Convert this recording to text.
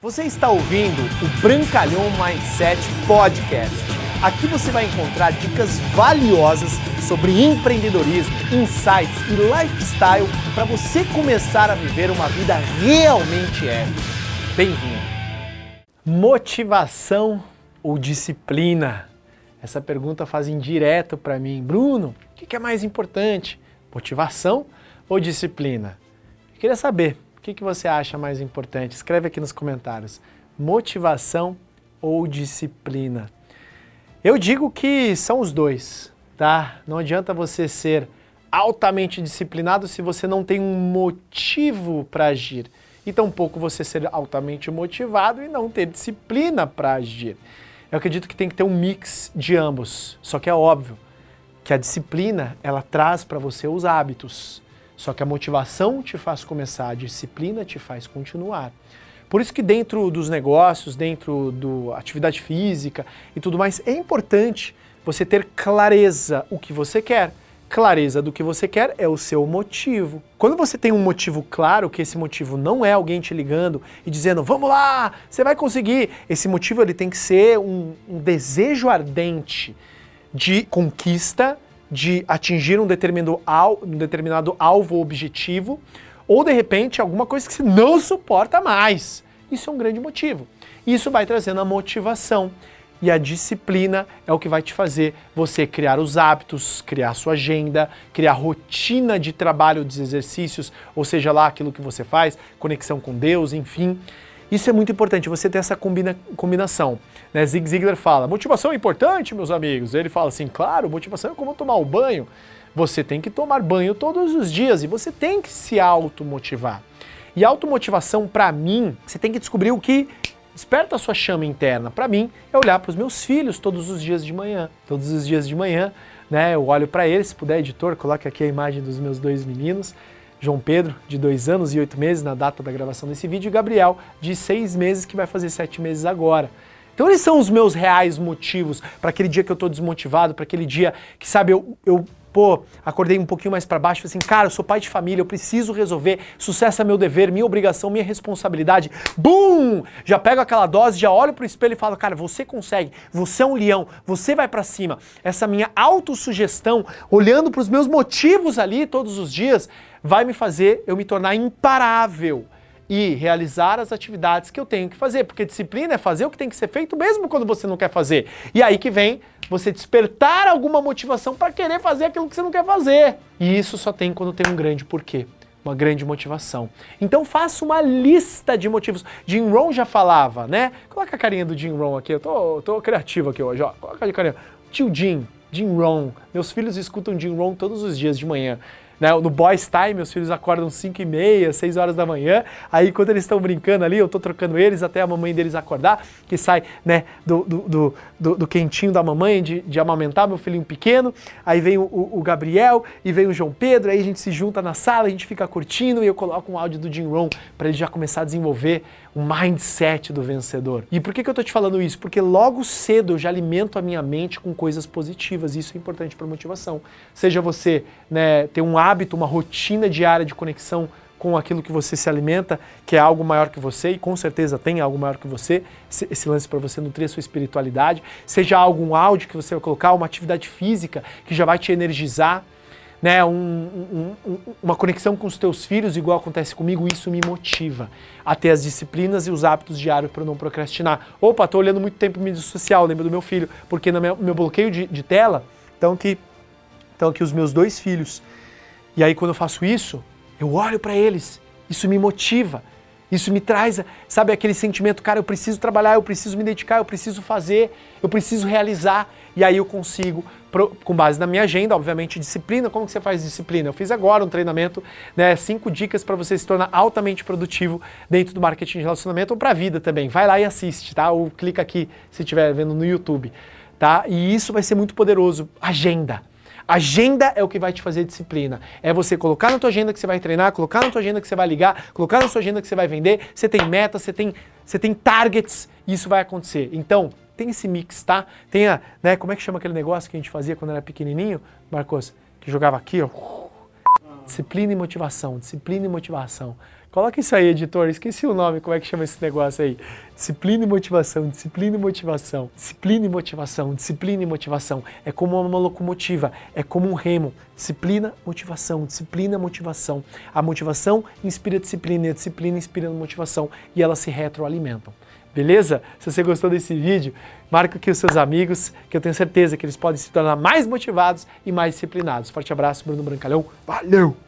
Você está ouvindo o Brancalhão Mindset Podcast. Aqui você vai encontrar dicas valiosas sobre empreendedorismo, insights e lifestyle para você começar a viver uma vida realmente épica. Bem-vindo! Motivação ou disciplina? Essa pergunta fazem direto para mim. Bruno, o que é mais importante? Motivação ou disciplina? Eu queria saber que, que você acha mais importante? Escreve aqui nos comentários. Motivação ou disciplina? Eu digo que são os dois, tá? Não adianta você ser altamente disciplinado se você não tem um motivo para agir. E tampouco você ser altamente motivado e não ter disciplina para agir. Eu acredito que tem que ter um mix de ambos. Só que é óbvio que a disciplina, ela traz para você os hábitos. Só que a motivação te faz começar, a disciplina te faz continuar. Por isso que dentro dos negócios, dentro da atividade física e tudo mais, é importante você ter clareza o que você quer. Clareza do que você quer é o seu motivo. Quando você tem um motivo claro, que esse motivo não é alguém te ligando e dizendo, vamos lá, você vai conseguir. Esse motivo ele tem que ser um, um desejo ardente de conquista, de atingir um determinado, al, um determinado alvo objetivo, ou de repente alguma coisa que você não suporta mais. Isso é um grande motivo. Isso vai trazendo a motivação. E a disciplina é o que vai te fazer você criar os hábitos, criar sua agenda, criar rotina de trabalho, dos exercícios, ou seja lá aquilo que você faz, conexão com Deus, enfim. Isso é muito importante, você ter essa combina, combinação. Né? Zig Ziglar fala, motivação é importante, meus amigos. Ele fala assim, claro, motivação é como tomar o banho. Você tem que tomar banho todos os dias e você tem que se automotivar. E automotivação, para mim, você tem que descobrir o que desperta a sua chama interna. Para mim, é olhar para os meus filhos todos os dias de manhã. Todos os dias de manhã, né? Eu olho para eles, se puder, editor, coloque aqui a imagem dos meus dois meninos. João Pedro, de dois anos e oito meses na data da gravação desse vídeo, e Gabriel, de seis meses, que vai fazer sete meses agora. Então eles são os meus reais motivos para aquele dia que eu estou desmotivado, para aquele dia que, sabe, eu, eu pô, acordei um pouquinho mais para baixo, falei assim, cara, eu sou pai de família, eu preciso resolver, sucesso é meu dever, minha obrigação, minha responsabilidade. Bum! Já pego aquela dose, já olho pro espelho e falo, cara, você consegue, você é um leão, você vai para cima. Essa minha autossugestão, olhando para os meus motivos ali todos os dias, vai me fazer eu me tornar imparável e realizar as atividades que eu tenho que fazer, porque disciplina é fazer o que tem que ser feito mesmo quando você não quer fazer. E aí que vem você despertar alguma motivação para querer fazer aquilo que você não quer fazer. E isso só tem quando tem um grande porquê, uma grande motivação. Então faça uma lista de motivos. Jim Rohn já falava, né? Coloca a carinha do Jim Rohn aqui, eu tô, tô criativo aqui hoje, ó. Coloca a carinha. Tio Jim, Jim Rohn. Meus filhos escutam Jim Rohn todos os dias de manhã. Né? No Boys Time, meus filhos acordam 5 e meia, 6 horas da manhã. Aí, quando eles estão brincando ali, eu estou trocando eles até a mamãe deles acordar, que sai né, do, do, do, do quentinho da mamãe de, de, amamentar meu filhinho pequeno. Aí vem o, o, Gabriel e vem o João Pedro. Aí a gente se junta na sala, a gente fica curtindo e eu coloco um áudio do Jim Rohn para ele já começar a desenvolver o mindset do vencedor. E por que, que eu estou te falando isso? Porque logo cedo eu já alimento a minha mente com coisas positivas. E isso é importante para motivação. Seja você né, ter um hábito, uma rotina diária de conexão com aquilo que você se alimenta, que é algo maior que você, e com certeza tem algo maior que você, esse lance para você nutrir a sua espiritualidade, seja algum áudio que você vai colocar, uma atividade física que já vai te energizar, né, um, um, uma conexão com os teus filhos, igual acontece comigo, isso me motiva a ter as disciplinas e os hábitos diários para não procrastinar. Opa, estou olhando muito tempo mídia social, lembro do meu filho, porque no meu, meu bloqueio de, de tela, então que, então que os meus dois filhos e aí quando eu faço isso, eu olho para eles, isso me motiva, isso me traz, sabe, aquele sentimento, cara, eu preciso trabalhar, eu preciso me dedicar, eu preciso fazer, eu preciso realizar. E aí eu consigo, com base na minha agenda, obviamente, disciplina. Como que você faz disciplina? Eu fiz agora um treinamento, né? Cinco dicas para você se tornar altamente produtivo dentro do marketing de relacionamento ou para a vida também. Vai lá e assiste, tá? Ou clica aqui se estiver vendo no YouTube, tá? E isso vai ser muito poderoso. Agenda. Agenda é o que vai te fazer disciplina. É você colocar na tua agenda que você vai treinar, colocar na tua agenda que você vai ligar, colocar na sua agenda que você vai vender. Você tem metas, você tem, você tem targets e isso vai acontecer. Então, tem esse mix, tá? Tem a, né, como é que chama aquele negócio que a gente fazia quando era pequenininho, Marcos? Que jogava aqui, ó. Disciplina e motivação, disciplina e motivação. Coloca isso aí, editor. Esqueci o nome, como é que chama esse negócio aí? Disciplina e motivação, disciplina e motivação, disciplina e motivação, disciplina e motivação. É como uma locomotiva, é como um remo. Disciplina, motivação, disciplina, motivação. A motivação inspira disciplina e a disciplina inspira a motivação e elas se retroalimentam. Beleza? Se você gostou desse vídeo, marca aqui os seus amigos, que eu tenho certeza que eles podem se tornar mais motivados e mais disciplinados. Forte abraço, Bruno Brancalhão. Valeu!